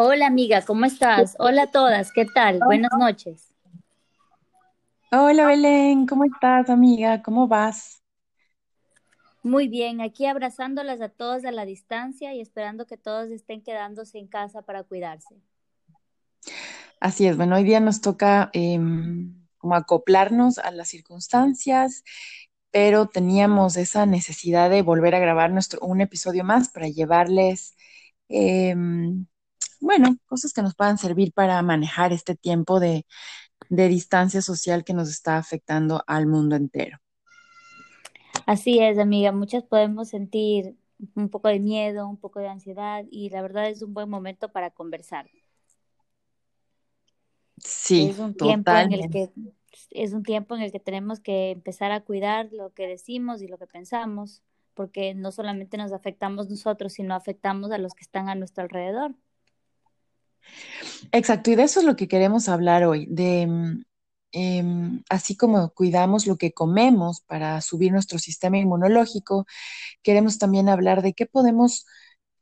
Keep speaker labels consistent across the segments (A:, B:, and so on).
A: Hola amiga, ¿cómo estás? Hola a todas, ¿qué tal? Buenas noches.
B: Hola Belén, ¿cómo estás, amiga? ¿Cómo vas?
A: Muy bien, aquí abrazándolas a todas a la distancia y esperando que todos estén quedándose en casa para cuidarse.
B: Así es, bueno, hoy día nos toca em, como acoplarnos a las circunstancias, pero teníamos esa necesidad de volver a grabar nuestro, un episodio más para llevarles, em, bueno, cosas que nos puedan servir para manejar este tiempo de, de distancia social que nos está afectando al mundo entero.
A: Así es, amiga, muchas podemos sentir un poco de miedo, un poco de ansiedad y la verdad es un buen momento para conversar.
B: Sí,
A: Es un tiempo en el que es un tiempo en el que tenemos que empezar a cuidar lo que decimos y lo que pensamos, porque no solamente nos afectamos nosotros, sino afectamos a los que están a nuestro alrededor.
B: Exacto, y de eso es lo que queremos hablar hoy, de mm, em, así como cuidamos lo que comemos para subir nuestro sistema inmunológico, queremos también hablar de qué podemos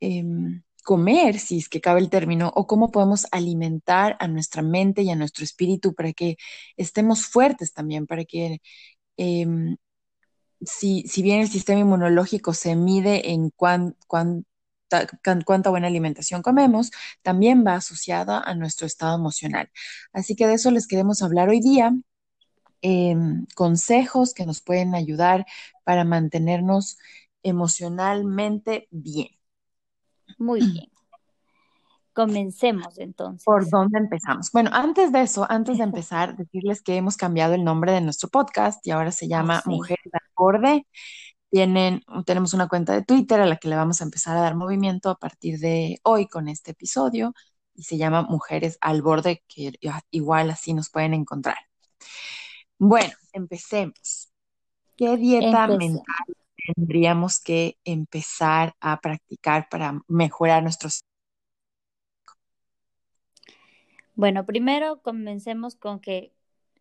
B: em, comer, si es que cabe el término, o cómo podemos alimentar a nuestra mente y a nuestro espíritu para que estemos fuertes también, para que em, si, si bien el sistema inmunológico se mide en cuán, cuán- cuánta buena alimentación comemos, también va asociada a nuestro estado emocional. Así que de eso les queremos hablar hoy día, em, consejos que nos pueden ayudar para mantenernos emocionalmente bien.
A: Muy bien, comencemos
B: ¿Por
A: entonces.
B: dónde empezamos? Bueno, antes de eso, antes de empezar, decirles que hemos cambiado el nombre de nuestro podcast y ahora se llama
A: Así.
B: Mujeres al Borde. Tienen, tenemos una cuenta de Twitter a la que le vamos a empezar a dar movimiento a partir de hoy con este episodio y se llama Mujeres al Borde, que igual así nos pueden encontrar. Bueno, empecemos. ¿Qué dieta mental tendríamos que empezar a practicar para mejorar nuestros...
A: Bueno, primero comencemos con que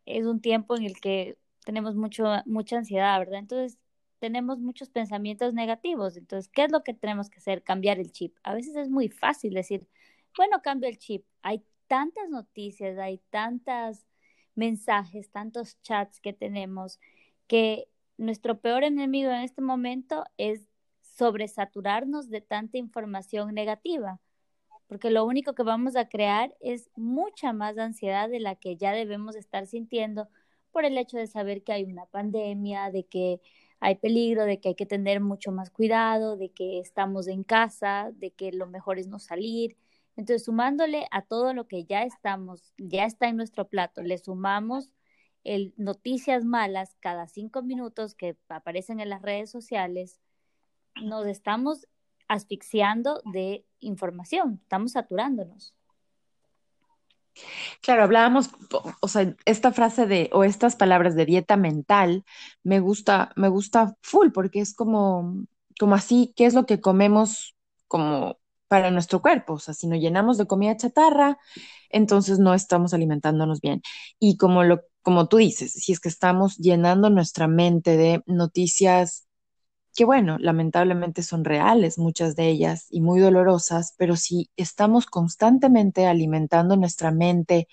A: es un tiempo en el que tenemos mucho, mucha ansiedad, ¿verdad? Entonces, tenemos muchos pensamientos negativos. Entonces, ¿qué es lo que tenemos que hacer? Cambiar el chip. A veces es muy fácil decir, bueno, cambio el chip. Hay tantas noticias, hay tantos mensajes, tantos chats que tenemos, que nuestro peor enemigo en este momento es sobresaturarnos de tanta información negativa porque lo único que vamos a crear es mucha más ansiedad de la que ya debemos estar sintiendo por el hecho de saber que hay una pandemia, de que hay peligro, de que hay que tener mucho más cuidado, de que estamos en casa, de que lo mejor es no salir. Entonces, sumándole a todo lo que ya estamos, ya está en nuestro plato, le sumamos el noticias malas cada cinco minutos que aparecen en las redes sociales, nos estamos asfixiando de información, estamos saturándonos.
B: Claro, hablábamos, o sea, esta frase de, o estas palabras de dieta mental, me gusta, me gusta full, porque es como, como así, ¿qué es lo que comemos como para nuestro cuerpo? O sea, si nos llenamos de comida chatarra, entonces no estamos alimentándonos bien. Y como lo, como tú dices, si es que estamos llenando nuestra mente de noticias que bueno, lamentablemente son reales, muchas de ellas, y muy dolorosas, pero si estamos constantemente alimentando nuestra mente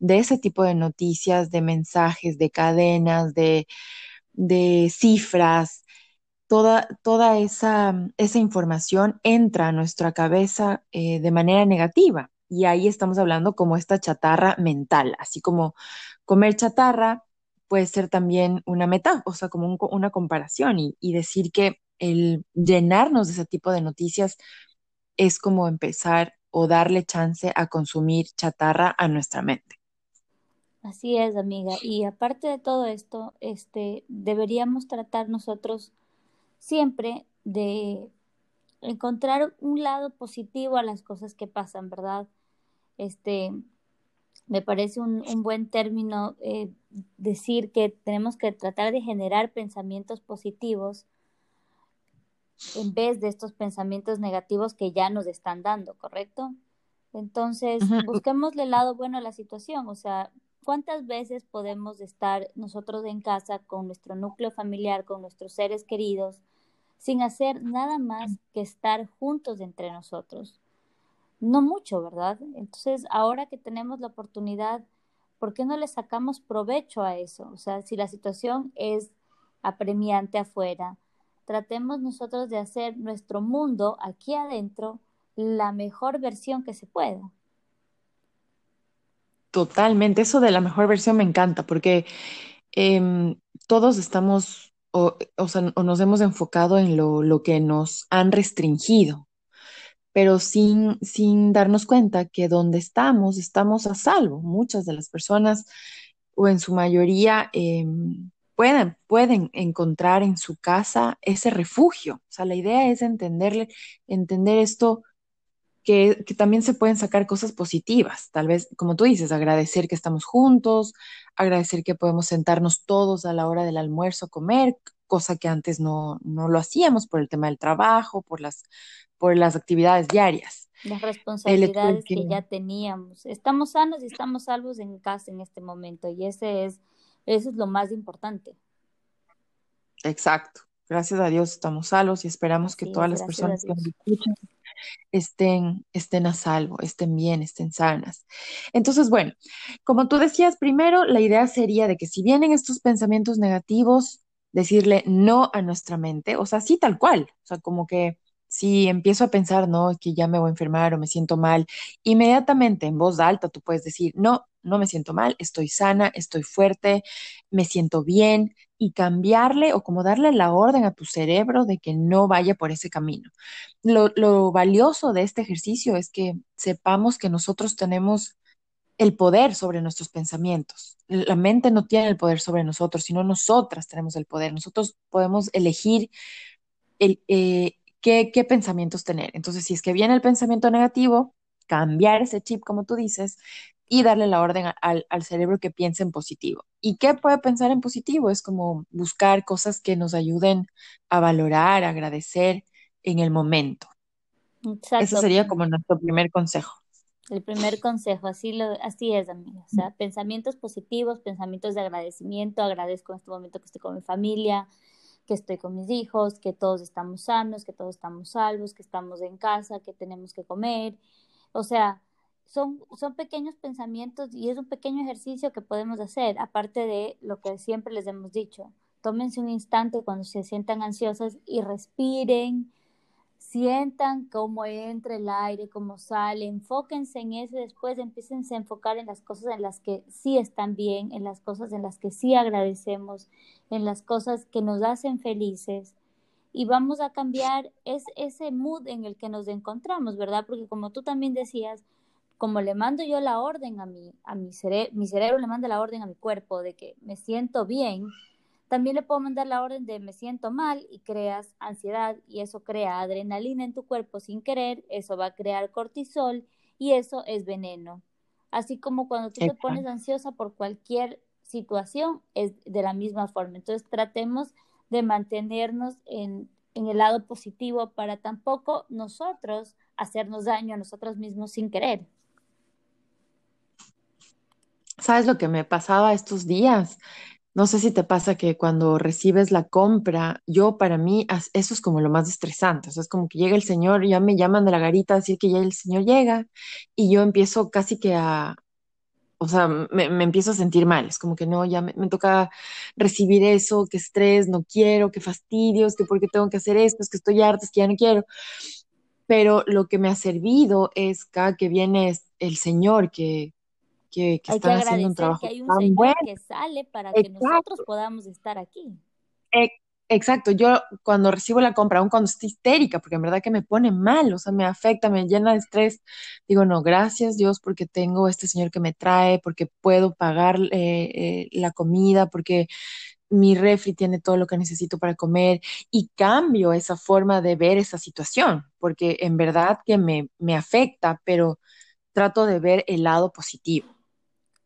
B: de ese tipo de noticias, de mensajes, de cadenas, de, de cifras, toda, toda esa, esa información entra a nuestra cabeza eh, de manera negativa. Y ahí estamos hablando como esta chatarra mental, así como comer chatarra puede ser también una meta, o sea, como un una comparación y, y decir que el llenarnos de ese tipo de noticias es como empezar o darle chance a consumir chatarra a nuestra mente.
A: Así es, amiga. Y aparte de todo esto, este, deberíamos tratar nosotros siempre de encontrar un lado positivo a las cosas que pasan, ¿verdad? Este, me parece un, un buen término eh, decir que tenemos que tratar de generar pensamientos positivos en vez de estos pensamientos negativos que ya nos están dando, ¿correcto? Entonces,
B: Ujú.
A: busquémosle el lado bueno a la situación, o sea, ¿cuántas veces podemos estar nosotros en casa con nuestro núcleo familiar, con nuestros seres queridos, sin hacer nada más que estar juntos entre nosotros? No mucho, ¿verdad? Entonces, ahora que tenemos la oportunidad, ¿por qué no le sacamos provecho a eso? O sea, si la situación es apremiante afuera, tratemos nosotros de hacer nuestro mundo aquí adentro la mejor versión que se pueda.
B: Totalmente, eso de la mejor versión me encanta porque em, todos estamos o, o sea, o nos hemos enfocado en lo, lo que nos han restringido, pero sin, sin darnos cuenta que donde estamos, estamos a salvo. Muchas de las personas, o en su mayoría, em, pueden, pueden encontrar en su casa ese refugio. O sea, la idea es entenderle, entender esto que, que también se pueden sacar cosas positivas. Tal vez, como tú dices, agradecer que estamos juntos, agradecer que podemos sentarnos todos a la hora del almuerzo comer, cosa que antes no, no lo hacíamos por el tema del trabajo, por las, por las actividades diarias.
A: Las responsabilidades
B: que,
A: ya teníamos. Estamos sanos y estamos salvos en casa en este momento y ese es, eso es lo más importante.
B: exacto, gracias a Dios estamos salos y esperamos que todas las personas que nos escuchan estén, estén a salvo, estén bien, estén sanas. Entonces, bueno, como tú decías primero, la idea sería de que si vienen estos pensamientos negativos, decirle no a nuestra mente, o sea, sí tal cual, o sea, como que si empiezo a pensar, no, que ya me voy a enfermar o me siento mal, inmediatamente en voz alta tú puedes decir, no, no me siento mal, estoy sana, estoy fuerte, me siento bien. Y cambiarle o como darle la orden a tu cerebro de que no vaya por ese camino. Lo, lo valioso de este ejercicio es que sepamos que nosotros tenemos el poder sobre nuestros pensamientos. La mente no tiene el poder sobre nosotros, sino nosotras tenemos el poder. Nosotros podemos elegir el, eh, qué, qué pensamientos tener. Entonces, si es que viene el pensamiento negativo, cambiar ese chip, como tú dices, y darle la orden a- al, al cerebro que piense en positivo. ¿Y qué puede pensar en positivo? Es como buscar cosas que nos ayuden a valorar, a agradecer en el momento. Ese
A: Exacto.
B: sería como nuestro primer consejo.
A: El primer consejo, así lo, así es, amiga. O sea, pensamientos positivos, pensamientos de agradecimiento. Agradezco en este momento que estoy con mi familia, que estoy con mis hijos, que todos estamos sanos, que todos estamos salvos, que estamos en casa, que tenemos que comer. O sea, son, son pequeños pensamientos y es un pequeño ejercicio que podemos hacer, aparte de lo que siempre les hemos dicho. Tómense un instante cuando se sientan ansiosas y respiren Sientan cómo entra el aire, cómo sale, enfóquense en eso y después empiecen a enfocar en las cosas en las que sí están bien, en las cosas en las que sí agradecemos, en las cosas que nos hacen felices y vamos a cambiar es, ese mood en el que nos encontramos, ¿verdad? Porque como tú también decías, como le mando yo la orden a mi, a mi, cere mi cerebro le manda la orden a mi cuerpo de que me siento bien, también le puedo mandar la orden de me siento mal y creas ansiedad y eso crea adrenalina en tu cuerpo sin querer, eso va a crear cortisol y eso es veneno. Así como cuando tú te pones ansiosa por cualquier situación, es de la misma forma. Entonces tratemos de mantenernos en, en el lado positivo para tampoco nosotros hacernos daño a nosotros mismos sin querer.
B: ¿Sabes lo que me pasaba estos días? No sé si te pasa que cuando recibes la compra, yo para mí eso es como lo más estresante. O sea, es como que llega el señor, ya me llaman de la garita a decir que ya el señor llega y yo empiezo casi que a, o sea, me, empiezo a sentir mal. Es como que no, ya me, me toca recibir eso, qué estrés, no quiero, qué fastidios, que por qué tengo que hacer esto, es que estoy harta, es que ya no quiero. Pero lo que me ha servido es cada que viene el señor que, que, que
A: Hay que
B: están haciendo un
A: agradecer que
B: trabajo
A: hay un
B: tan bueno.
A: Señor que sale para que nosotros podamos estar aquí.
B: E- Exacto, yo cuando recibo la compra, aun cuando estoy histérica, porque en verdad que me pone mal, o sea, me afecta, me llena de estrés, digo, no, gracias Dios porque tengo este señor que me trae, porque puedo pagar eh, eh, la comida, porque mi refri tiene todo lo que necesito para comer y cambio esa forma de ver esa situación, porque en verdad que me, me afecta, pero trato de ver el lado positivo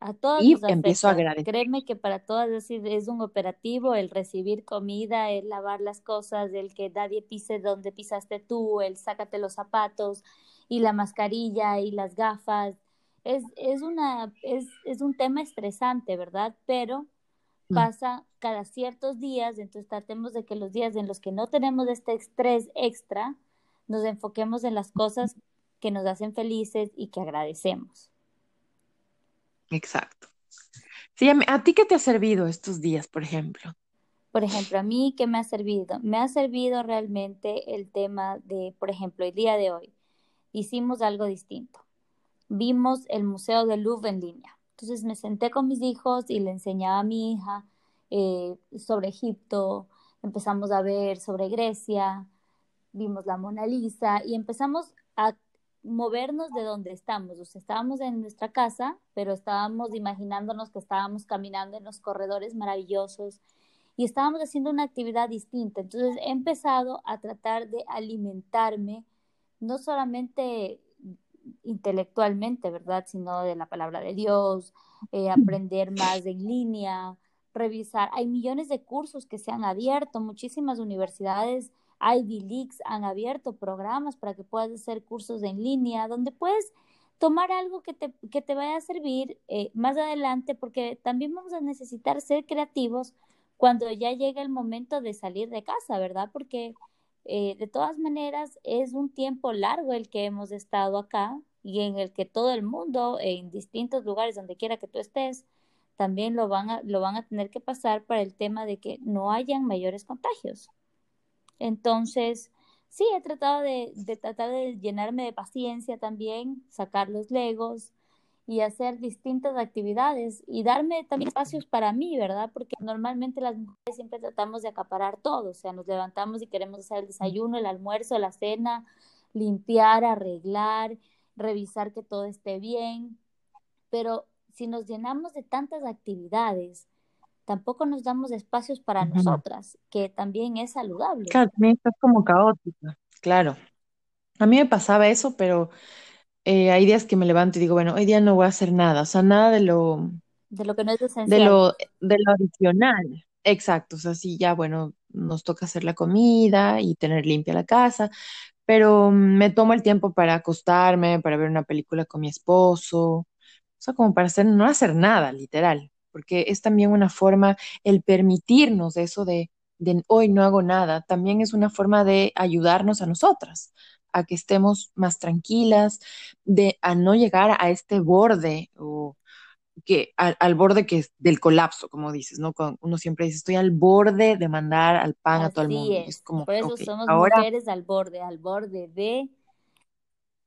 A: A todas
B: y empiezo a agradecer.
A: Créeme que para todas es, es un operativo el recibir comida, el lavar las cosas, el que nadie pise donde pisaste tú, el sácate los zapatos y la mascarilla y las gafas. Es, es una, es, es un tema estresante, ¿verdad? Pero
B: Mm,
A: pasa cada ciertos días, entonces tratemos de que los días en los que no tenemos este estrés extra, nos enfoquemos en las cosas que nos hacen felices y que agradecemos.
B: Exacto. Sí, a, ¿a ti qué te ha servido estos días, por ejemplo?
A: Por ejemplo, a mí, ¿qué me ha servido? Me ha servido realmente el tema de, por ejemplo, el día de hoy, hicimos algo distinto. Vimos el Museo del Louvre en línea. Entonces me senté con mis hijos y le enseñaba a mi hija eh, sobre Egipto, empezamos a ver sobre Grecia, vimos la Mona Lisa y empezamos a movernos de donde estamos. O sea, estábamos en nuestra casa, pero estábamos imaginándonos que estábamos caminando en los corredores maravillosos y estábamos haciendo una actividad distinta. Entonces he empezado a tratar de alimentarme, no solamente intelectualmente, ¿verdad? Sino de la palabra de Dios, eh, aprender más en línea, revisar. Hay millones de cursos que se han abierto, muchísimas universidades, Ivy Leagues han abierto programas para que puedas hacer cursos en línea, donde puedes tomar algo que te, que te vaya a servir eh, más adelante, porque también vamos a necesitar ser creativos cuando ya llega el momento de salir de casa, ¿verdad? Porque eh, de todas maneras es un tiempo largo el que hemos estado acá y en el que todo el mundo, en distintos lugares, donde quiera que tú estés, también lo van a, lo van a tener que pasar para el tema de que no hayan mayores contagios. Entonces, sí, he tratado de, de tratar de llenarme de paciencia también, sacar los legos, y hacer distintas actividades y darme también espacios para mí, ¿verdad? Porque normalmente las mujeres siempre tratamos de acaparar todo, o sea, nos levantamos y queremos hacer el desayuno, el almuerzo, la cena, limpiar, arreglar, revisar que todo esté bien, pero si nos llenamos de tantas actividades, tampoco nos damos espacios para nosotras, que también es saludable.
B: Claro, también estás como caótica, claro. A mí me pasaba eso, pero eh, hay días que me levanto y digo, bueno, hoy día no voy a hacer nada, o sea, nada de lo,
A: De lo que no es
B: de
A: esencial.
B: lo, de lo adicional. Exacto, o sea, sí, ya, bueno, nos toca hacer la comida y tener limpia la casa, pero mm, me tomo el tiempo para acostarme, para ver una película con mi esposo, o sea, como para hacer, no hacer nada, literal, porque es también una forma, el permitirnos eso de, de hoy no hago nada, también es una forma de ayudarnos a nosotras a que estemos más tranquilas, de a no llegar a este borde o que al, al borde que es del colapso, como dices, ¿no? Cuando uno siempre dice, estoy al borde de mandar al pan a todo el mundo. Es
A: es.
B: como,
A: Por eso somos
B: ahora,
A: mujeres al borde, al borde de, de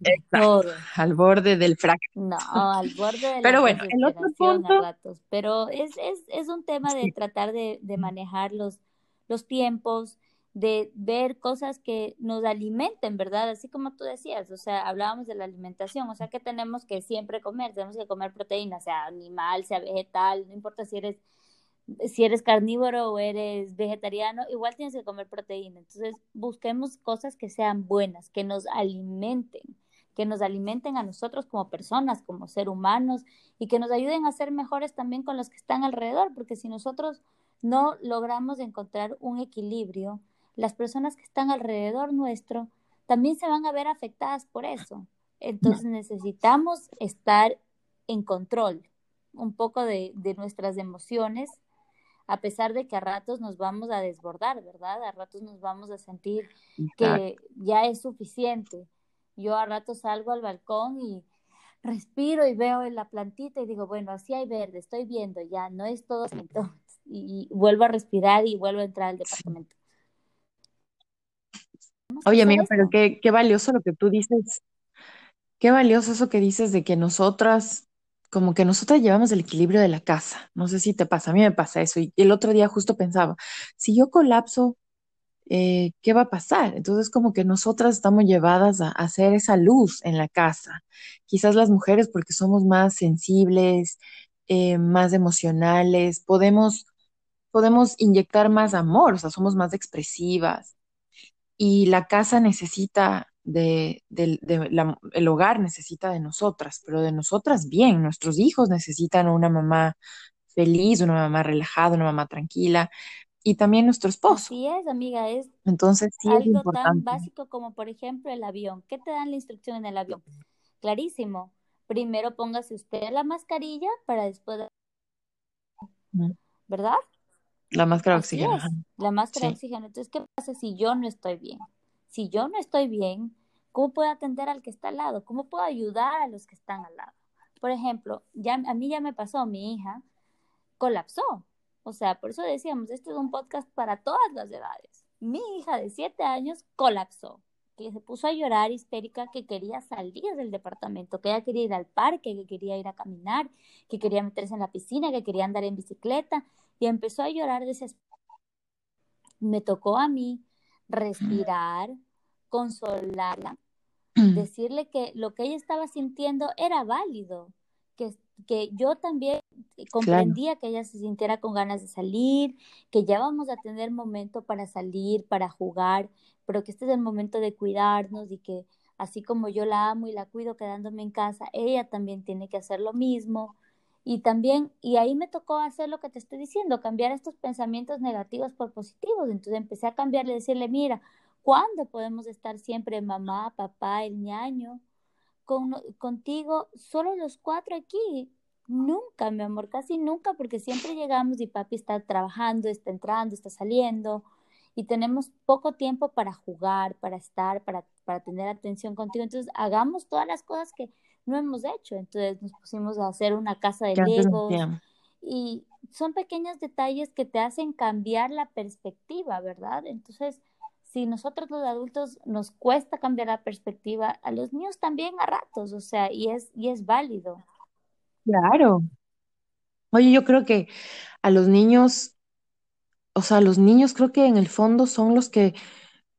B: exacto,
A: todo.
B: al borde del fracaso.
A: No, al borde de la
B: Pero bueno, el otro punto,
A: ratos, pero es, es, es un tema de
B: sí,
A: tratar de, de manejar los, los tiempos, de ver cosas que nos alimenten, ¿verdad? Así como tú decías, o sea, hablábamos de la alimentación, o sea, que tenemos que siempre comer, tenemos que comer proteína, sea animal, sea vegetal, no importa si eres, si eres carnívoro o eres vegetariano, igual tienes que comer proteína. Entonces, busquemos cosas que sean buenas, que nos alimenten que nos alimenten a nosotros como personas, como seres humanos y que nos ayuden a ser mejores también con los que están alrededor, porque si nosotros no logramos encontrar un equilibrio, las personas que están alrededor nuestro también se van a ver afectadas por eso. Entonces necesitamos estar en control un poco de, de nuestras emociones, a pesar de que a ratos nos vamos a desbordar, ¿verdad? A ratos nos vamos a sentir
B: exacto.
A: que ya es suficiente yo a rato salgo al balcón y respiro y veo en la plantita y digo, bueno, así hay verde, estoy viendo, ya no es todo síntomas. Y, y vuelvo a respirar y vuelvo a entrar al departamento.
B: Oye, amiga, pero qué, qué valioso lo que tú dices, qué valioso eso que dices de que nosotras, como que nosotras llevamos el equilibrio de la casa. No sé si te pasa, a mí me pasa eso. Y el otro día justo pensaba, si yo colapso, eh, ¿qué va a pasar? Entonces, como que nosotras estamos llevadas a, hacer esa luz en la casa. Quizás las mujeres, porque somos más sensibles, eh, más emocionales, podemos, podemos inyectar más amor, o sea, somos más expresivas. Y la casa necesita de, el hogar necesita de nosotras, pero de nosotras bien. Nuestros hijos necesitan una mamá feliz, una mamá relajada, una mamá tranquila, y también nuestro esposo.
A: Así es, amiga, es
B: Entonces, sí es
A: algo tan básico como, por ejemplo, el avión. ¿Qué te dan la instrucción en el avión? Clarísimo. Primero póngase usted la mascarilla para después. ¿verdad?
B: La máscara de oxígeno,
A: la máscara de
B: Sí,
A: oxígeno. Entonces, ¿qué pasa si yo no estoy bien? Si yo no estoy bien, ¿Cómo puedo atender al que está al lado? ¿Cómo puedo ayudar a los que están al lado? Por ejemplo, ya, a mí ya me pasó, mi hija colapsó. O sea, por eso decíamos, este es un podcast para todas las edades. Mi hija de siete años colapsó, que se puso a llorar histérica, que quería salir del departamento, que ella quería ir al parque, que quería ir a caminar, que quería meterse en la piscina, que quería andar en bicicleta, y empezó a llorar desesperada. Me tocó a mí respirar, consolarla, decirle que lo que ella estaba sintiendo era válido, que, que yo también comprendía que ella se sintiera con ganas de salir, que ya vamos a tener momento para salir, para jugar, pero que este es el momento de cuidarnos y que así como yo la amo y la cuido quedándome en casa, ella también tiene que hacer lo mismo. Y también, y ahí me tocó hacer lo que te estoy diciendo, cambiar estos pensamientos negativos por positivos. Entonces empecé a cambiarle, decirle, mira, ¿cuándo podemos estar siempre mamá, papá, el ñaño? Con, contigo, solo los cuatro aquí. Nunca, mi amor, casi nunca, porque siempre llegamos y papi está trabajando, está entrando, está saliendo y tenemos poco tiempo para jugar, para estar, para, para tener atención contigo. Entonces, hagamos todas las cosas que no hemos hecho. Entonces, nos pusimos a hacer una casa de legos y son pequeños detalles que te hacen cambiar la perspectiva, ¿verdad? Entonces, si nosotros los adultos nos cuesta cambiar la perspectiva, a los niños también a ratos, o sea, y es, y es válido.
B: Claro. Oye, yo creo que a los niños, o sea, los niños creo que en el fondo son los que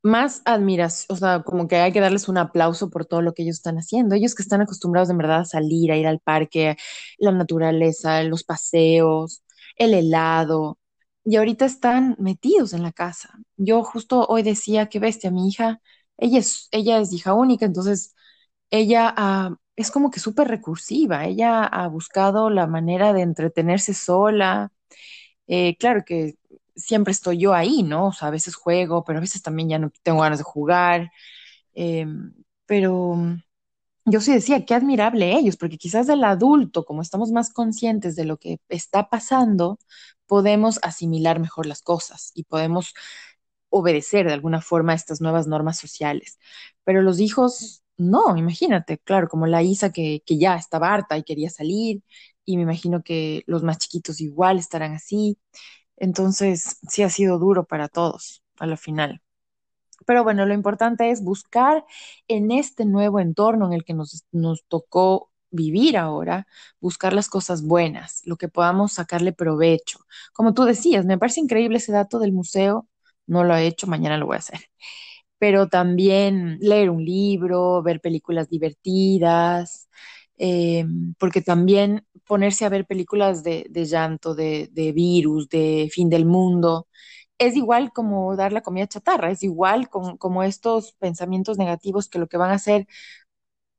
B: más admiras, o sea, como que hay que darles un aplauso por todo lo que ellos están haciendo. Ellos que están acostumbrados en verdad a salir, a ir al parque, la naturaleza, los paseos, el helado, y ahorita están metidos en la casa. Yo justo hoy decía que bestia, mi hija, ella es, ella es hija única, entonces ella es como que súper recursiva, ella ha buscado la manera de entretenerse sola. Eh, claro que siempre estoy yo ahí, ¿no? O sea, a veces juego, pero a veces también ya no tengo ganas de jugar. Em, pero yo sí decía, qué admirable ellos, porque quizás del adulto, como estamos más conscientes de lo que está pasando, podemos asimilar mejor las cosas y podemos obedecer de alguna forma estas nuevas normas sociales. Pero los hijos, no, imagínate, claro, como la Isa que, que ya estaba harta y quería salir, y me imagino que los más chiquitos igual estarán así. Entonces, sí ha sido duro para todos a la final. Pero bueno, lo importante es buscar en este nuevo entorno en el que nos, nos tocó vivir ahora, buscar las cosas buenas, lo que podamos sacarle provecho. Como tú decías, me parece increíble ese dato del museo, no lo he hecho, mañana lo voy a hacer. Pero también leer un libro, ver películas divertidas, eh, porque también ponerse a ver películas de, llanto, de, de virus, de fin del mundo, es igual como dar la comida chatarra, es igual como, como estos pensamientos negativos que lo que van a hacer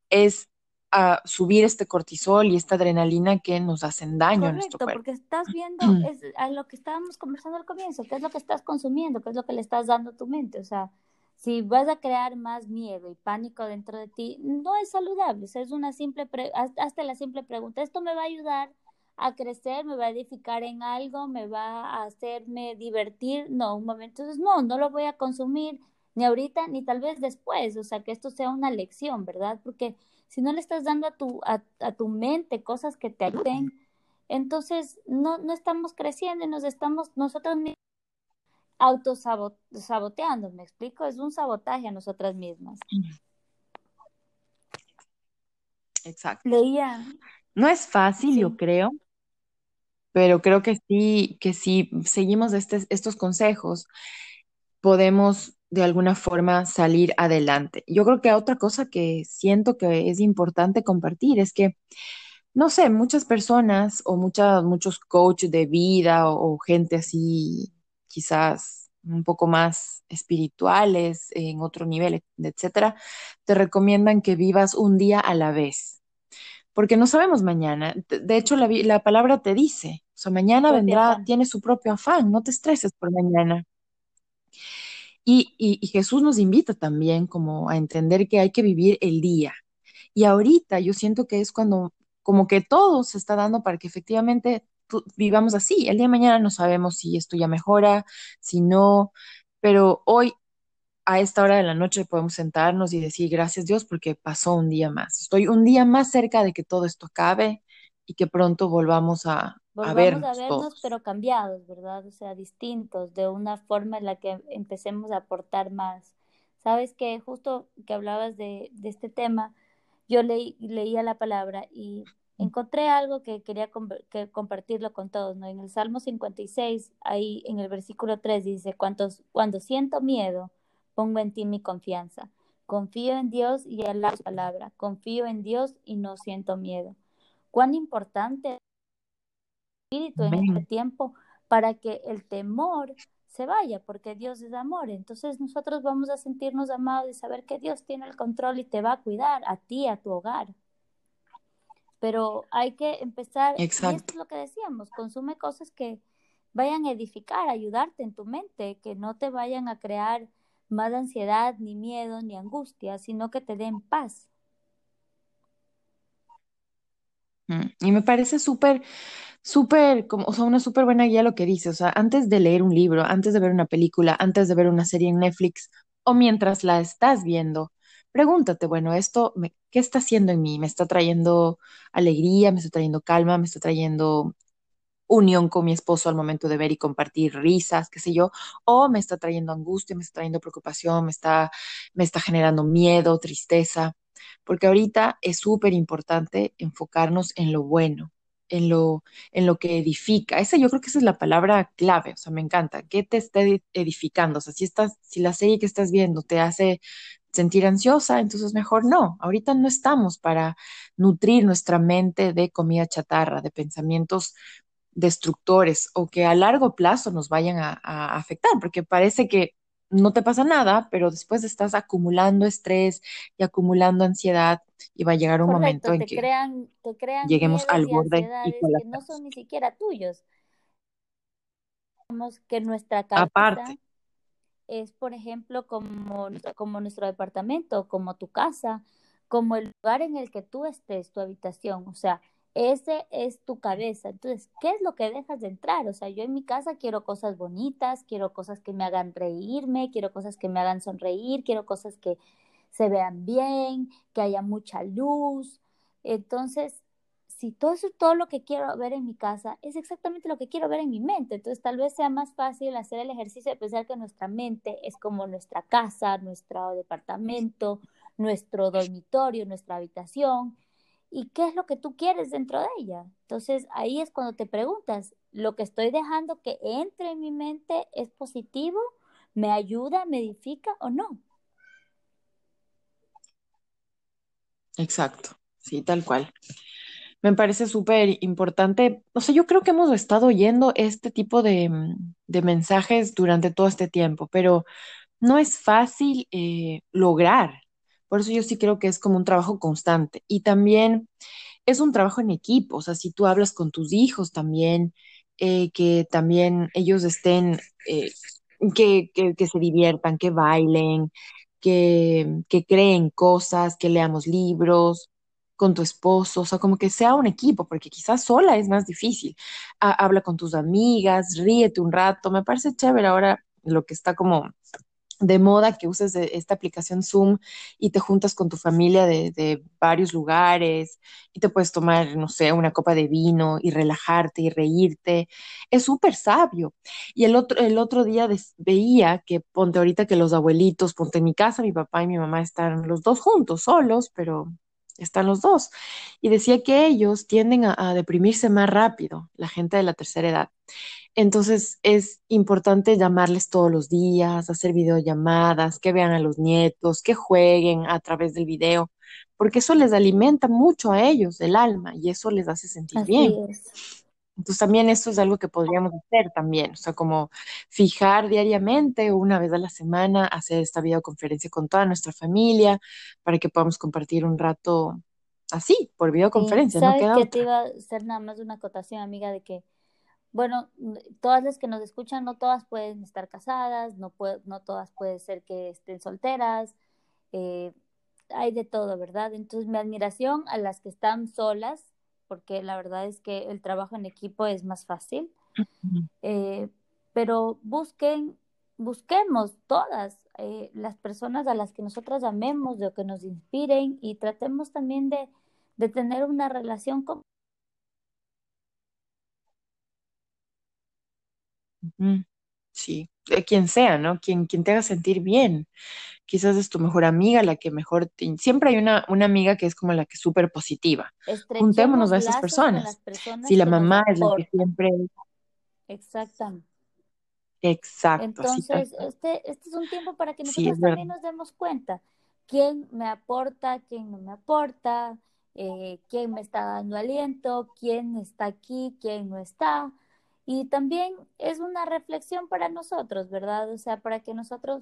B: es a subir este cortisol y esta adrenalina que nos hacen daño a nuestro cuerpo.
A: porque estás viendo es a lo que estábamos conversando al comienzo, qué es lo que estás consumiendo, qué es lo que le estás dando a tu mente, o sea, si vas a crear más miedo y pánico dentro de ti, no es saludable, o sea, es una simple, hasta la simple pregunta, ¿esto me va a ayudar a crecer, me va a edificar en algo, me va a hacerme divertir? No, un momento, entonces no, no lo voy a consumir ni ahorita ni tal vez después, o sea, que esto sea una lección, ¿verdad? Porque si no le estás dando a tu, a, tu mente cosas que te ayuden, entonces no, no estamos creciendo y nos estamos nosotros mismos autosaboteando, ¿me explico? Es un sabotaje a nosotras mismas.
B: Exacto.
A: Leía.
B: No es fácil, yo creo, pero creo que sí, que si seguimos este, estos consejos, podemos de alguna forma salir adelante. Yo creo que otra cosa que siento que es importante compartir es que, no sé, muchas personas o muchas, muchos coaches de vida o, gente así, quizás un poco más espirituales, en otro nivel, etcétera, te recomiendan que vivas un día a la vez. Porque no sabemos mañana. De hecho, la, la palabra te dice, o sea, mañana vendrá, tiene su propio afán, no te estreses por mañana. Y, Jesús nos invita también como a entender que hay que vivir el día. Y ahorita yo siento que es cuando como que todo se está dando para que efectivamente vivamos así. El día de mañana no sabemos si esto ya mejora, si no, pero hoy a esta hora de la noche podemos sentarnos y decir gracias Dios porque pasó un día más. Estoy un día más cerca de que todo esto acabe y que pronto volvamos a,
A: volvamos a
B: vernos,
A: vernos,
B: todos.
A: pero cambiados, ¿verdad? O sea, distintos, de una forma en la que empecemos a aportar más. Sabes que justo que hablabas de, de este tema, yo leí, leía la palabra y encontré algo que quería que compartirlo con todos, ¿no? En el Salmo 56, ahí en el versículo 3 dice, Cuantos, cuando siento miedo, pongo en ti mi confianza. Confío en Dios y en la palabra. Confío en Dios y no siento miedo. Cuán importante es el espíritu en este tiempo para que el temor se vaya, porque Dios es amor. Entonces nosotros vamos a sentirnos amados y saber que Dios tiene el control y te va a cuidar a ti, a tu hogar. Pero hay que empezar,
B: Exacto.
A: y esto es lo que decíamos, consume cosas que vayan a edificar, ayudarte en tu mente, que no te vayan a crear más ansiedad, ni miedo, ni angustia, sino que te den paz.
B: Mm, Y me parece súper, súper, como, o sea, una súper buena guía lo que dice. O sea, antes de leer un libro, antes de ver una película, antes de ver una serie en Netflix o mientras la estás viendo, pregúntate, bueno, esto, me- ¿qué está haciendo en mí? ¿Me está trayendo alegría? ¿Me está trayendo calma? ¿Me está trayendo unión con mi esposo al momento de ver y compartir risas, qué sé yo? ¿O me está trayendo angustia? ¿Me está trayendo preocupación? ¿Me está, me está generando miedo, tristeza? Porque ahorita es súper importante enfocarnos en lo bueno, en lo, en lo que edifica. Esa yo creo que esa es la palabra clave, o sea, me encanta. ¿Qué te está edi- edificando? O sea, si estás, si la serie que estás viendo te hace sentir ansiosa, entonces mejor no. Ahorita no estamos para nutrir nuestra mente de comida chatarra, de pensamientos destructores o que a largo plazo nos vayan a afectar, porque parece que no te pasa nada, pero después estás acumulando estrés y acumulando ansiedad y va a llegar un momento en que
A: crean, te crean
B: lleguemos al borde y
A: que no son ni siquiera tuyos. Vemos que nuestra cabeza
B: Aparte,
A: es, por ejemplo, como, como nuestro departamento, como tu casa, como el lugar en el que tú estés, tu habitación. O sea, ese es tu cabeza. Entonces, ¿qué es lo que dejas de entrar? O sea, yo en mi casa quiero cosas bonitas, quiero cosas que me hagan reírme, quiero cosas que me hagan sonreír, quiero cosas que se vean bien, que haya mucha luz. Entonces, si todo eso, todo lo que quiero ver en mi casa es exactamente lo que quiero ver en mi mente, entonces tal vez sea más fácil hacer el ejercicio de pensar que nuestra mente es como nuestra casa, nuestro departamento, nuestro dormitorio, nuestra habitación, y qué es lo que tú quieres dentro de ella. Entonces ahí es cuando te preguntas, ¿lo que estoy dejando que entre en mi mente es positivo? ¿Me ayuda? ¿Me edifica o no?
B: exacto, sí, tal cual. Me parece súper importante. O sea, yo creo que hemos estado oyendo este tipo de, mm, de mensajes durante todo este tiempo, pero no es fácil eh, lograr. Por eso yo sí creo que es como un trabajo constante. Y también es un trabajo en equipo. O sea, si tú hablas con tus hijos también, eh, que también ellos estén, eh, que, que, se diviertan, que bailen, que, que creen cosas, que leamos libros con tu esposo, o sea, como que sea un equipo, porque quizás sola es más difícil. Ha- habla con tus amigas, ríete un rato. Me parece chévere ahora lo que está como de moda que uses de- esta aplicación Zoom y te juntas con tu familia de, de varios lugares y te puedes tomar, no sé, una copa de vino y relajarte y reírte. Es súper sabio. Y el otro, el otro día veía que, ponte ahorita que los abuelitos, ponte en mi casa, mi papá y mi mamá están los dos juntos, solos, pero están los dos. Y decía que ellos tienden a, a deprimirse más rápido, la gente de la tercera edad. Entonces es importante llamarles todos los días, hacer videollamadas, que vean a los nietos, que jueguen a través del video, porque eso les alimenta mucho a ellos el alma y eso les hace sentir
A: Así
B: bien.
A: es.
B: Entonces también eso es algo que podríamos hacer también, o sea, como fijar diariamente o una vez a la semana, hacer esta videoconferencia con toda nuestra familia para que podamos compartir un rato así, por videoconferencia,
A: sabes que te iba a hacer nada más una acotación, amiga, de que Bueno, n- todas las que nos escuchan, no todas pueden estar casadas, no, pue- no todas puede ser que estén solteras, eh, hay de todo, ¿verdad? Entonces, mi admiración a las que están solas, porque la verdad es que el trabajo en equipo es más fácil, eh, pero busquen busquemos todas eh, las personas a las que nosotros amemos, de que nos inspiren y tratemos también de, de tener una relación con...
B: Sí, de quien sea, ¿no? Quien, quien te haga sentir bien. Quizás es tu mejor amiga, la que mejor te... Siempre hay una, una amiga que es como la que es súper positiva. Juntémonos a esas personas.
A: personas.
B: Si la mamá es la que siempre...
A: Exactamente.
B: Exacto.
A: Entonces, este, este es un tiempo para que nosotros también nos demos cuenta quién me aporta, quién no me aporta, eh, quién me está dando aliento, quién está aquí, quién no está. Y también es una reflexión para nosotros, ¿verdad? O sea, para que nosotros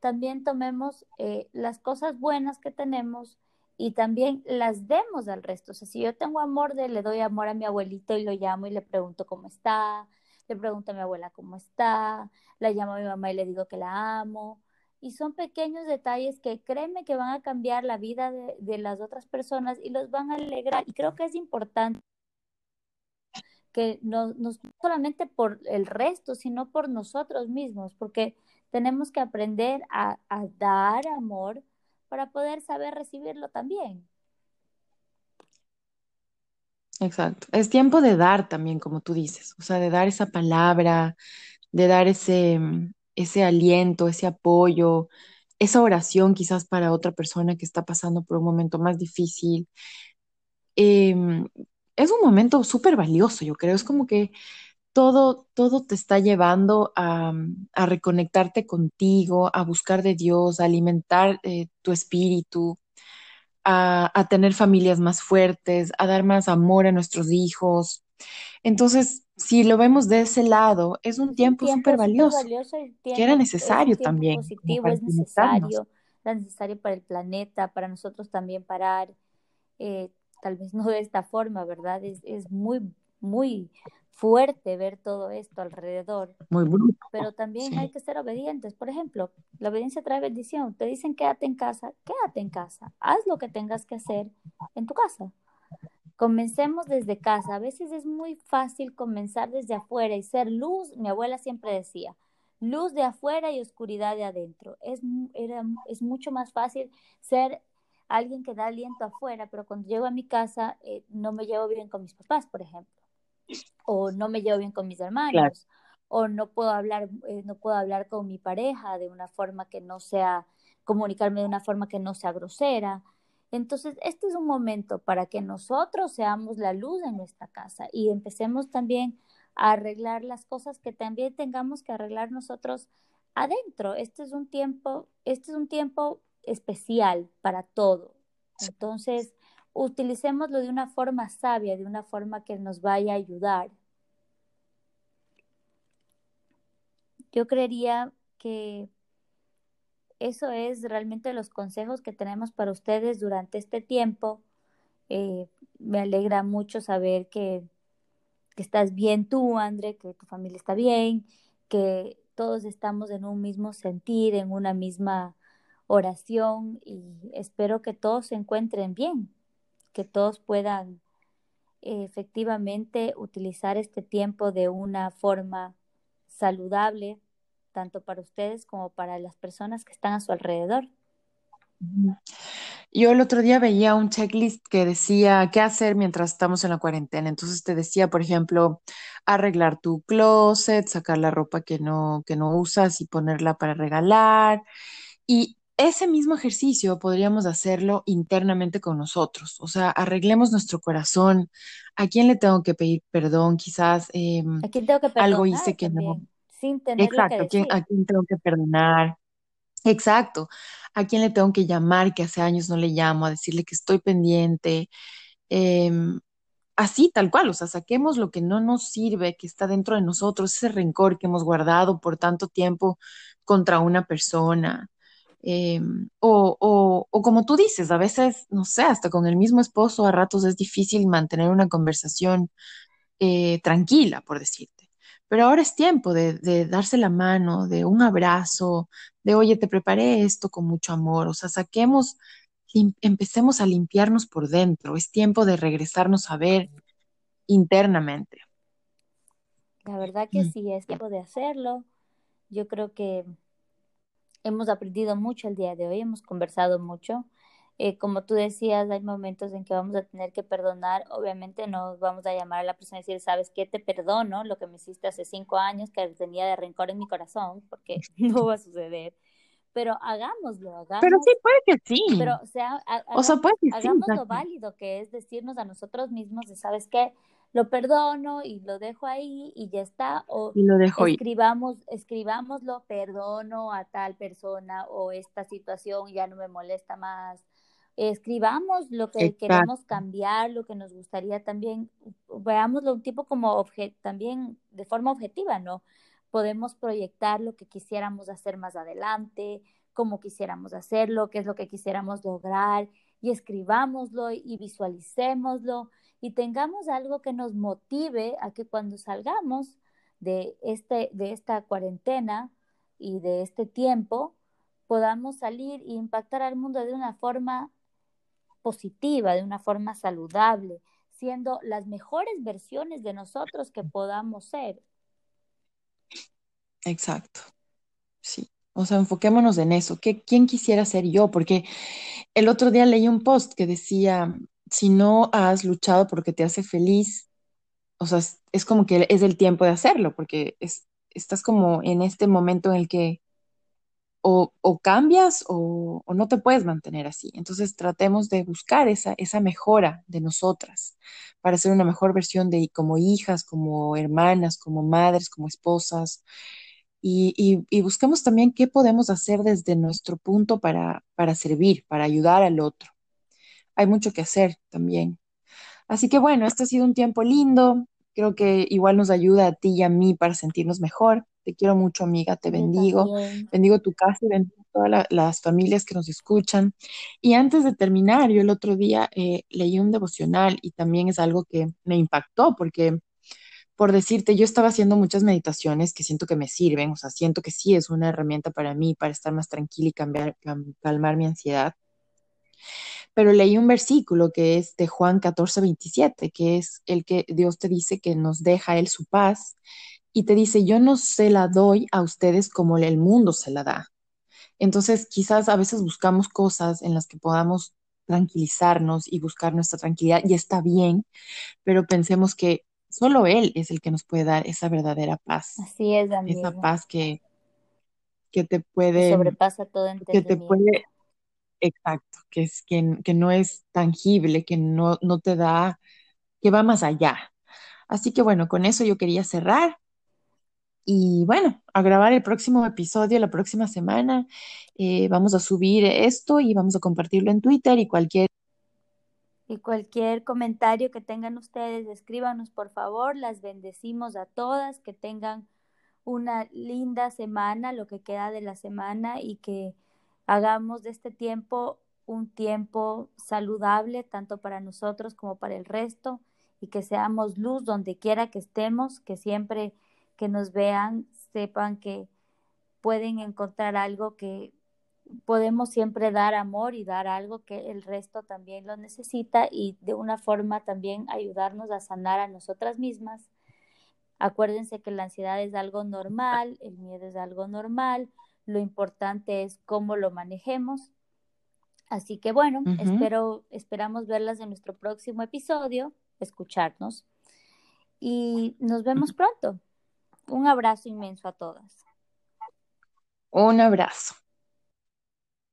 A: también tomemos eh, las cosas buenas que tenemos y también las demos al resto. O sea, si yo tengo amor, de, le doy amor a mi abuelito y lo llamo y le pregunto cómo está, le pregunto a mi abuela cómo está, la llamo a mi mamá y le digo que la amo. Y son pequeños detalles que créeme que van a cambiar la vida de, de las otras personas y los van a alegrar. Y creo que es importante que no, no solamente por el resto, sino por nosotros mismos, porque tenemos que aprender a, a dar amor para poder saber recibirlo también.
B: Exacto. Es tiempo de dar también, como tú dices, o sea, de dar esa palabra, de dar ese, ese aliento, ese apoyo, esa oración quizás para otra persona que está pasando por un momento más difícil. Em, es un momento súper valioso, yo creo. Es como que todo, todo te está llevando a, a reconectarte contigo, a buscar de Dios, a alimentar eh, tu espíritu a, tener familias más fuertes, a dar más amor a nuestros hijos. Entonces, si lo vemos de ese lado, es un tiempo súper valioso, que era necesario también.
A: Positivo, es necesario, es necesario para el planeta, para nosotros también parar, eh, tal vez no de esta forma, ¿verdad? Es, es muy, muy fuerte ver todo esto alrededor.
B: Muy bruto.
A: Pero también hay que ser obedientes. Por ejemplo, la obediencia trae bendición. Te dicen quédate en casa, quédate en casa. Haz lo que tengas que hacer en tu casa. Comencemos desde casa. A veces es muy fácil comenzar desde afuera y ser luz. Mi abuela siempre decía, luz de afuera y oscuridad de adentro. Es, era, es mucho más fácil ser alguien que da aliento afuera, pero cuando llego a mi casa eh, no me llevo bien con mis papás, por ejemplo o no me llevo bien con mis hermanos, o no puedo hablar, eh, no puedo hablar con mi pareja de una forma que no sea, comunicarme de una forma que no sea grosera. Entonces, este es un momento para que nosotros seamos la luz en nuestra casa y empecemos también a arreglar las cosas que también tengamos que arreglar nosotros adentro. Este es un tiempo, este es un tiempo especial para todo. Entonces, utilicémoslo de una forma sabia, de una forma que nos vaya a ayudar. Yo creería que eso es realmente los consejos que tenemos para ustedes durante este tiempo. Eh, me alegra mucho saber que, que estás bien tú, André, que tu familia está bien, que todos estamos en un mismo sentir, en una misma oración y espero que todos se encuentren bien que todos puedan eh, efectivamente utilizar este tiempo de una forma saludable, tanto para ustedes como para las personas que están a su alrededor.
B: Yo el otro día veía un checklist que decía qué hacer mientras estamos en la cuarentena. Entonces te decía, por ejemplo, arreglar tu closet, sacar la ropa que no, que no usas y ponerla para regalar. Y ese mismo ejercicio podríamos hacerlo internamente con nosotros, o sea, arreglemos nuestro corazón. ¿A quién le tengo que pedir perdón? Quizás em,
A: ¿A quién tengo que
B: algo hice que no.
A: Sin tener
B: Exacto,
A: que decir.
B: ¿a quién tengo que perdonar? Exacto. ¿A quién le tengo que llamar que hace años no le llamo a decirle que estoy pendiente? Em, así, tal cual, o sea, saquemos lo que no nos sirve, que está dentro de nosotros, ese rencor que hemos guardado por tanto tiempo contra una persona. Eh, o, o, o, como tú dices, a veces, no sé, hasta con el mismo esposo a ratos es difícil mantener una conversación eh, tranquila, por decirte. Pero ahora es tiempo de, de, darse la mano, de un abrazo, de, oye, te preparé esto con mucho amor, o sea, saquemos, empecemos a limpiarnos por dentro, es tiempo de regresarnos a ver internamente.
A: La verdad que mm. sí, es tiempo de hacerlo Yo creo que hemos aprendido mucho el día de hoy, hemos conversado mucho. Eh, como tú decías, hay momentos en que vamos a tener que perdonar. Obviamente no vamos a llamar a la persona y decir, ¿sabes qué? Te perdono lo que me hiciste hace cinco años, que tenía de rencor en mi corazón, porque no va a suceder. Pero hagámoslo, hagámoslo.
B: Pero sí, puede que sí.
A: Pero, o sea,
B: o sea puede que
A: hagamos lo válido que es decirnos a nosotros mismos, de, ¿sabes qué? Lo perdono y lo dejo ahí y ya está. O
B: y lo dejo
A: escribamos, escribámoslo, perdono a tal persona o esta situación ya no me molesta más escribamos lo que queremos cambiar, lo que nos gustaría también, veámoslo un tipo como también de forma objetiva, ¿no? Podemos proyectar lo que quisiéramos hacer más adelante, cómo quisiéramos hacerlo, qué es lo que quisiéramos lograr, y escribámoslo y visualicémoslo y tengamos algo que nos motive a que cuando salgamos de, este, de esta cuarentena y de este tiempo, podamos salir e impactar al mundo de una forma positiva, de una forma saludable, siendo las mejores versiones de nosotros que podamos ser.
B: Exacto. Sí. O sea, enfoquémonos en eso. ¿Qué, ¿Quién quisiera ser yo? Porque el otro día leí un post que decía, si no has luchado porque te hace feliz, o sea, es, como que es el tiempo de hacerlo, porque es, estás como en este momento en el que o, cambias o, no te puedes mantener así. Entonces tratemos de buscar esa, esa mejora de nosotras para ser una mejor versión de como hijas, como hermanas, como madres, como esposas. Y, y, busquemos también qué podemos hacer desde nuestro punto para, para servir, para ayudar al otro. Hay mucho que hacer también. Así que bueno, este ha sido un tiempo lindo. Creo que igual nos ayuda a ti y a mí para sentirnos mejor. Te quiero mucho, amiga, te bendigo. Bendigo tu casa y bendigo todas las familias que nos escuchan. Y antes de terminar, yo el otro día eh, leí un devocional y también es algo que me impactó porque, por decirte, yo estaba haciendo muchas meditaciones que siento que me sirven, o sea, siento que sí es una herramienta para mí, para estar más tranquila y cambiar, calmar mi ansiedad. Pero leí un versículo que es de Juan 14, 27, que es el que Dios te dice que nos deja Él su paz y te dice, yo no se la doy a ustedes como el mundo se la da. Entonces, quizás a veces buscamos cosas en las que podamos tranquilizarnos y buscar nuestra tranquilidad y está bien, pero pensemos que solo Él es el que nos puede dar esa verdadera paz.
A: Así es, amigo.
B: Esa paz que, que te puede...
A: sobrepasa todo entendimiento.
B: Que te puede... Exacto, que, es, que, que no es tangible, que no, no te da, que va más allá. Así que bueno, con eso yo quería cerrar. Y bueno, a grabar el próximo episodio la próxima semana. Eh, vamos a subir esto y vamos a compartirlo en Twitter y cualquier...
A: Y cualquier comentario que tengan ustedes, escríbanos por favor. Las bendecimos a todas, que tengan una linda semana, lo que queda de la semana y que hagamos de este tiempo un tiempo saludable tanto para nosotros como para el resto y que seamos luz donde quiera que estemos, que siempre que nos vean sepan que pueden encontrar algo que podemos siempre dar amor y dar algo que el resto también lo necesita y de una forma también ayudarnos a sanar a nosotras mismas. Acuérdense que la ansiedad es algo normal, el miedo es algo normal, lo importante es cómo lo manejemos. Así que bueno, espero, esperamos verlas en nuestro próximo episodio, escucharnos y nos vemos pronto. Un abrazo inmenso a todas.
B: Un abrazo.